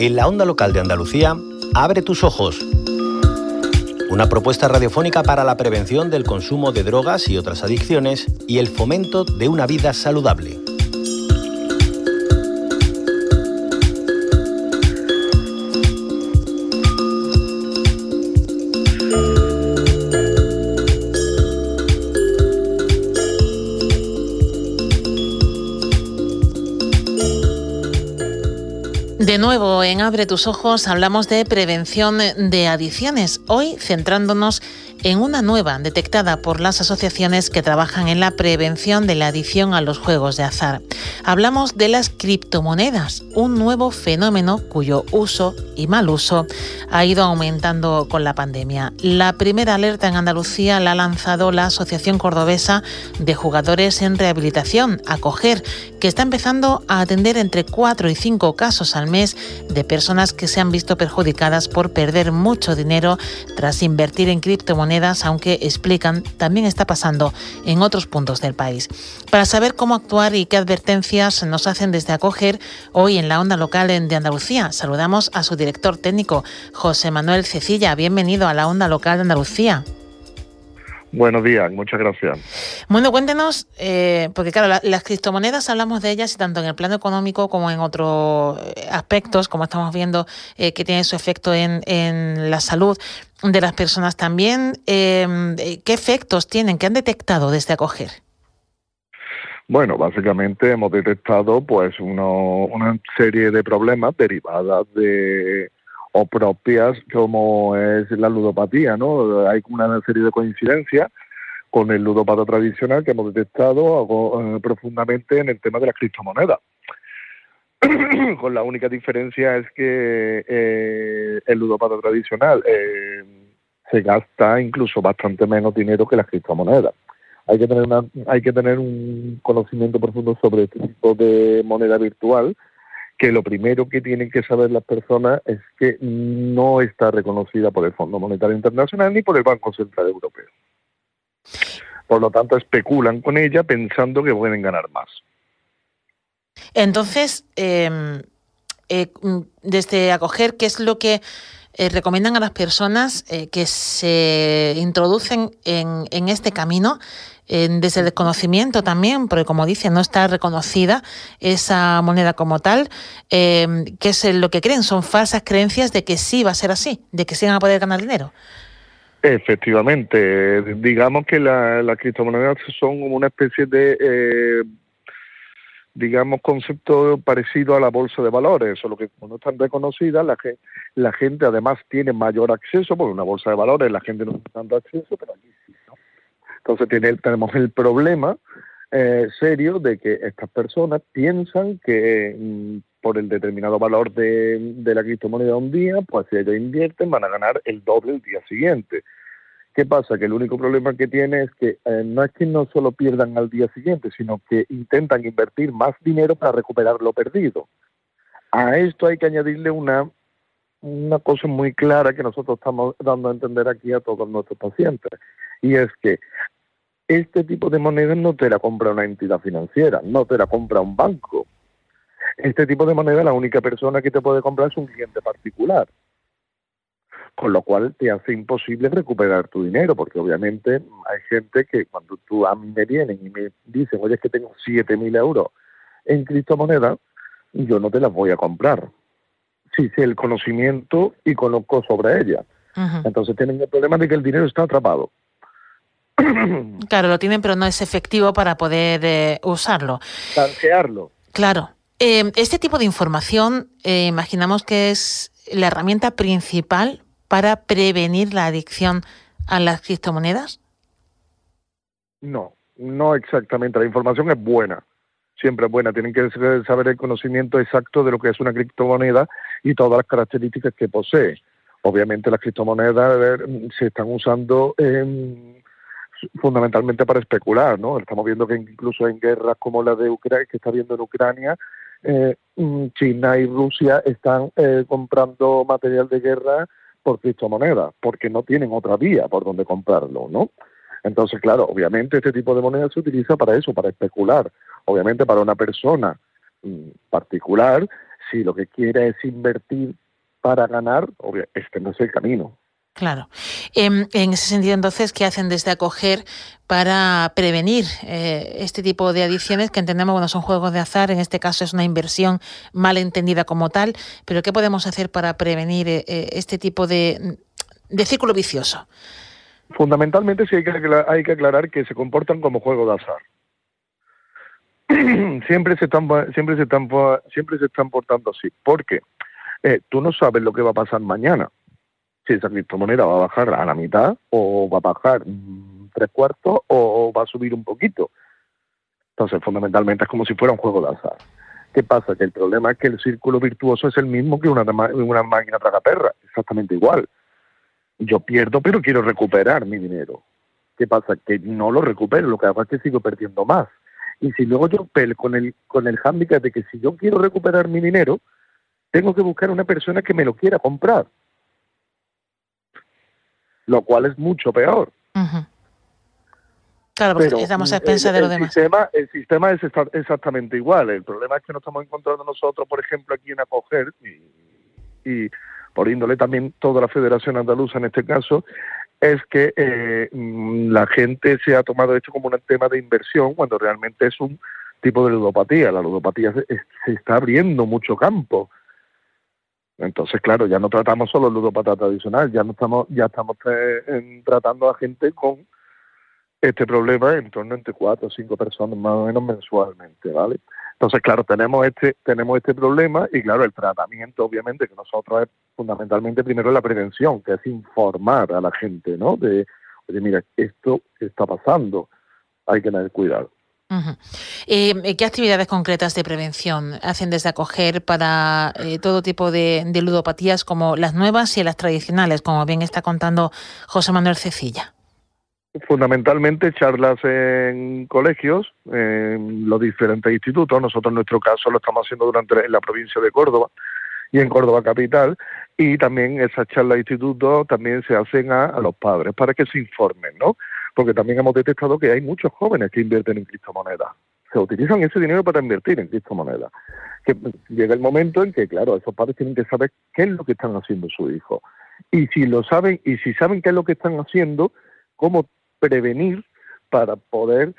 En la onda local de Andalucía, abre tus ojos. Una propuesta radiofónica para la prevención del consumo de drogas y otras adicciones y el fomento de una vida saludable. Nuevo, en Abre tus ojos hablamos de prevención de adicciones, hoy centrándonos en una nueva detectada por las asociaciones que trabajan en la prevención de la adicción a los juegos de azar. Hablamos de las criptomonedas, un nuevo fenómeno cuyo uso y mal uso ha ido aumentando con la pandemia. La primera alerta en Andalucía la ha lanzado la Asociación Cordobesa de Jugadores en Rehabilitación, Acoger, que está empezando a atender entre 4 y 5 casos al mes de personas que se han visto perjudicadas por perder mucho dinero tras invertir en criptomonedas aunque explican, también está pasando en otros puntos del país. Para saber cómo actuar y qué advertencias nos hacen desde acoger, hoy en la onda local de Andalucía saludamos a su director técnico, José Manuel Cecilla. Bienvenido a la onda local de Andalucía. Buenos días, muchas gracias. Bueno, cuéntenos, eh, porque claro, las criptomonedas hablamos de ellas y tanto en el plano económico como en otros eh, aspectos, como estamos viendo eh, que tiene su efecto en, en, la salud de las personas también. Em, ¿Qué efectos tienen? ¿Qué han detectado desde acoger? Bueno, básicamente hemos detectado pues uno, una serie de problemas derivadas de o propias como es la ludopatía, ¿no? Hay una serie de coincidencias con el ludopata tradicional que hemos detectado eh, profundamente en el tema de las criptomonedas. con la única diferencia es que eh, el ludopata tradicional eh, se gasta incluso bastante menos dinero que las criptomonedas. Hay que tener una, hay que tener un conocimiento profundo sobre este tipo de moneda virtual que lo primero que tienen que saber las personas es que no está reconocida por el Fondo Monetario Internacional ni por el Banco Central Europeo. Por lo tanto, especulan con ella pensando que pueden ganar más. Entonces, em, eh, desde acoger, ¿qué es lo que eh, recomiendan a las personas eh, que se introducen en, en este camino desde el desconocimiento también, porque como dice, no está reconocida esa moneda como tal, eh, que es lo que creen, son falsas creencias de que sí va a ser así, de que sí van a poder ganar dinero. Efectivamente, digamos que las la criptomonedas son una especie de, eh, digamos, concepto parecido a la bolsa de valores, solo que como no están reconocidas, la, la gente además tiene mayor acceso, por una bolsa de valores la gente no tiene tanto acceso, pero aquí sí, ¿no? Entonces tiene, tenemos el problema eh, serio de que estas personas piensan que mm, por el determinado valor de, la criptomoneda un día, pues si ellos invierten van a ganar el doble el día siguiente. ¿Qué pasa? Que el único problema que tiene es que eh, no es que no solo pierdan al día siguiente, sino que intentan invertir más dinero para recuperar lo perdido. A esto hay que añadirle una, una cosa muy clara que nosotros estamos dando a entender aquí a todos nuestros pacientes, y es que este tipo de monedas no te la compra una entidad financiera, no te la compra un banco. Este tipo de moneda la única persona que te puede comprar es un cliente particular. Con lo cual te hace imposible recuperar tu dinero, porque obviamente hay gente que cuando tú a mí me vienen y me dicen, oye, es que tengo 7.000 euros en criptomonedas, yo no te las voy a comprar. Si sé el conocimiento y conozco sobre ellas. Entonces tienen el problema de que el dinero está atrapado. Claro, lo tienen, pero no es efectivo para poder eh, usarlo. Canjearlo. Claro. Eh, este tipo de información, eh, imaginamos que es la herramienta principal para prevenir la adicción a las criptomonedas. No, no exactamente. La información es buena, siempre es buena. Tienen que saber el conocimiento exacto de lo que es una criptomoneda y todas las características que posee. Obviamente las criptomonedas se están usando en fundamentalmente para especular, ¿no? Estamos viendo que incluso en guerras como la de Ucrania, que está viendo en Ucrania, eh, mm, China y Rusia están eh, comprando material de guerra por criptomonedas, porque no tienen otra vía por donde comprarlo, ¿no? Entonces, claro, obviamente este tipo de moneda se utiliza para eso, para especular. Obviamente para una persona mm, particular, si lo que quiere es invertir para ganar, este no es el camino. Claro. Em, en, ese sentido, entonces, ¿qué hacen desde acoger para prevenir eh, este tipo de adicciones que entendemos, bueno, son juegos de azar, en este caso es una inversión mal entendida como tal, pero ¿qué podemos hacer para prevenir eh, eh, este tipo de, círculo vicioso? Fundamentalmente sí hay que, hay que aclarar que se comportan como juegos de azar. siempre se están siempre se están siempre se están portando así porque tú no sabes lo que va a pasar mañana si esa criptomoneda va a bajar a la mitad o va a bajar tres cuartos o va a subir un poquito. Entonces, fundamentalmente es como si fuera un juego de azar. ¿Qué pasa? Que el problema es que el círculo virtuoso es el mismo que una, una máquina tragaperra, exactamente igual. Yo pierdo, pero quiero recuperar mi dinero. ¿Qué pasa? Que no lo recupero, lo que hago es que sigo perdiendo más. Y si luego yo peleo con el, con el hándicap de que si yo quiero recuperar mi dinero, tengo que buscar una persona que me lo quiera comprar lo cual es mucho peor. Claro, porque estamos a expensas de lo demás. Sistema, el sistema es exactamente igual. El problema es que nos estamos encontrando nosotros, por ejemplo, aquí en Acoger, y, por índole también toda la Federación Andaluza en este caso, es que eh, mm, la gente se ha tomado esto como un tema de inversión cuando realmente es un tipo de ludopatía. La ludopatía se está abriendo mucho campo. Entonces, claro, ya no tratamos solo el ludopata tradicional, ya no estamos, ya estamos tratando a gente con este problema en torno entre cuatro o cinco personas más o menos mensualmente, ¿vale? Entonces, claro, tenemos este, tenemos este problema y claro, el tratamiento, obviamente, que nosotros es fundamentalmente primero la prevención, que es informar a la gente, ¿no? De, oye, mira, esto está pasando, hay que tener cuidado. Eh, ¿Qué actividades concretas de prevención hacen desde acoger para eh, todo tipo de, ludopatías como las nuevas y las tradicionales, como bien está contando José Manuel Cecilla? Fundamentalmente charlas en colegios, en los diferentes institutos. Nosotros en nuestro caso lo estamos haciendo durante en la provincia de Córdoba y en Córdoba capital y también esas charlas de institutos también se hacen a los padres para que se informen, ¿no? Porque también hemos detectado que hay muchos jóvenes que invierten en criptomonedas. Se utilizan ese dinero para invertir en criptomonedas. Que llega el momento en que, claro, esos padres tienen que saber qué es lo que están haciendo sus hijos. Y si lo saben, y si saben qué es lo que están haciendo, cómo prevenir para poder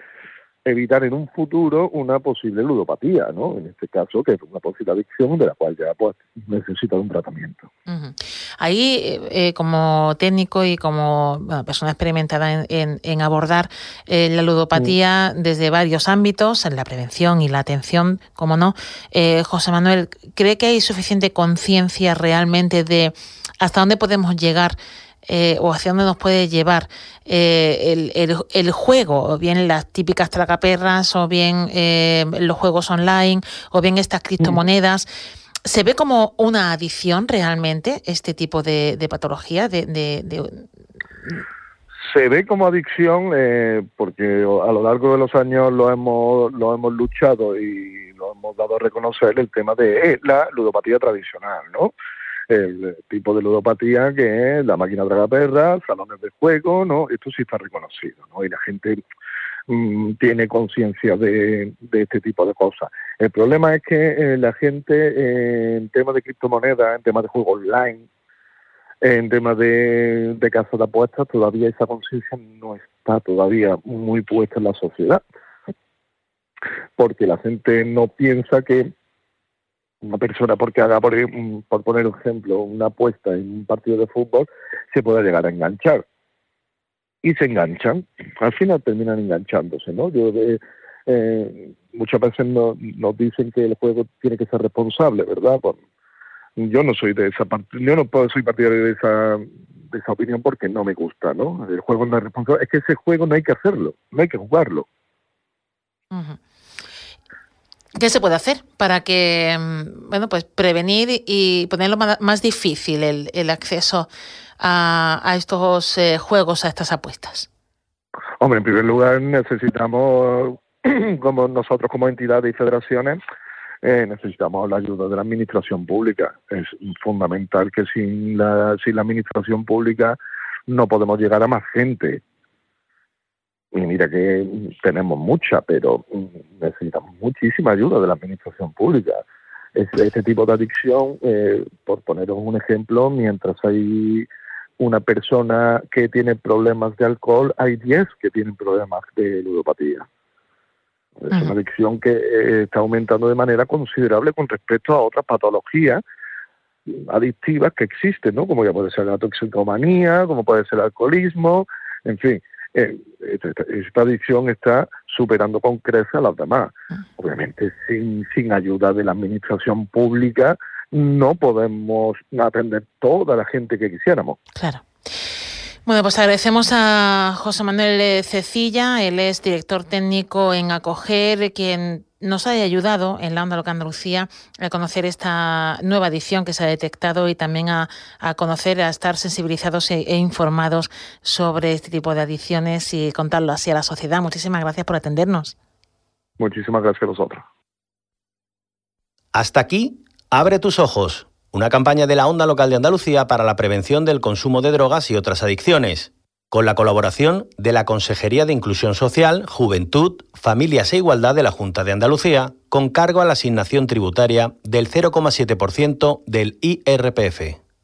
evitar en un futuro una posible ludopatía, ¿no? En este caso, que es una posible adicción de la cual ya pues necesita un tratamiento. Ahí, eh, como técnico y como persona experimentada en, abordar eh, la ludopatía mm. desde varios ámbitos, en la prevención y la atención, como no, eh, José Manuel, ¿cree que hay suficiente conciencia realmente de hasta dónde podemos llegar eh, o hacia dónde nos puede llevar eh, el, juego, o bien las típicas tragaperras, o bien eh, los juegos online, o bien estas criptomonedas. ¿Se ve como una adicción realmente este tipo de, patología? De, Se ve como adicción porque a lo largo de los años lo hemos, lo hemos luchado y lo hemos dado a reconocer el tema de la ludopatía tradicional, ¿no? El tipo de ludopatía que es la máquina tragaperra, salones de juego, ¿no? Esto sí está reconocido, ¿no? Y la gente mm, tiene conciencia de, este tipo de cosas. El problema es que eh, la gente eh, en temas de criptomonedas, en temas de juego online, en temas de, de casa de apuestas, todavía esa conciencia no está todavía muy puesta en la sociedad. Porque la gente no piensa que una persona porque haga, por, por poner un ejemplo, una apuesta en un partido de fútbol, se puede llegar a enganchar. Y se enganchan, al final terminan enganchándose, ¿no? Yo eh, muchas veces nos dicen que el juego tiene que ser responsable, ¿verdad? yo no soy de esa parte, yo no puedo, soy partidario de esa, de esa opinión porque no me gusta, ¿no? El juego no es responsable, es que ese juego no hay que hacerlo, no hay que jugarlo. ¿Qué se puede hacer para que, mm, bueno, pues prevenir y ponerlo más difícil el, acceso a, estos eh, juegos, a estas apuestas? Hombre, en primer lugar necesitamos, como nosotros como entidades y federaciones, eh, necesitamos la ayuda de la administración pública. Es fundamental que sin la, sin la administración pública no podemos llegar a más gente. Y mira que tenemos mucha, pero necesitamos muchísima ayuda de la administración pública. este tipo de adicción, eh, por poneros un ejemplo, mientras hay una persona que tiene problemas de alcohol, hay 10 que tienen problemas de ludopatía. Es una adicción que eh, está aumentando de manera considerable con respecto a otras patologías adictivas que existen, ¿no? Como ya puede ser la toxicomanía, como puede ser el alcoholismo, en fin. Eh, esta, adicción está superando con creces a las demás. Ah. Obviamente, sin, sin ayuda de la administración pública, no podemos atender toda la gente que quisiéramos. Claro. Bueno, pues agradecemos a José Manuel Cecilla, él es director técnico en Acoger, quien nos haya ayudado en la Onda Loca Andalucía a conocer esta nueva edición que se ha detectado y también a, conocer, a estar sensibilizados e, e, informados sobre este tipo de adicciones y contarlo así a la sociedad. Muchísimas gracias por atendernos. Muchísimas gracias a vosotros. Hasta aquí, abre tus ojos una campaña de la Onda Local de Andalucía para la prevención del consumo de drogas y otras adicciones, con la colaboración de la Consejería de Inclusión Social, Juventud, Familias e Igualdad de la Junta de Andalucía, con cargo a la asignación tributaria del 0,7% del IRPF.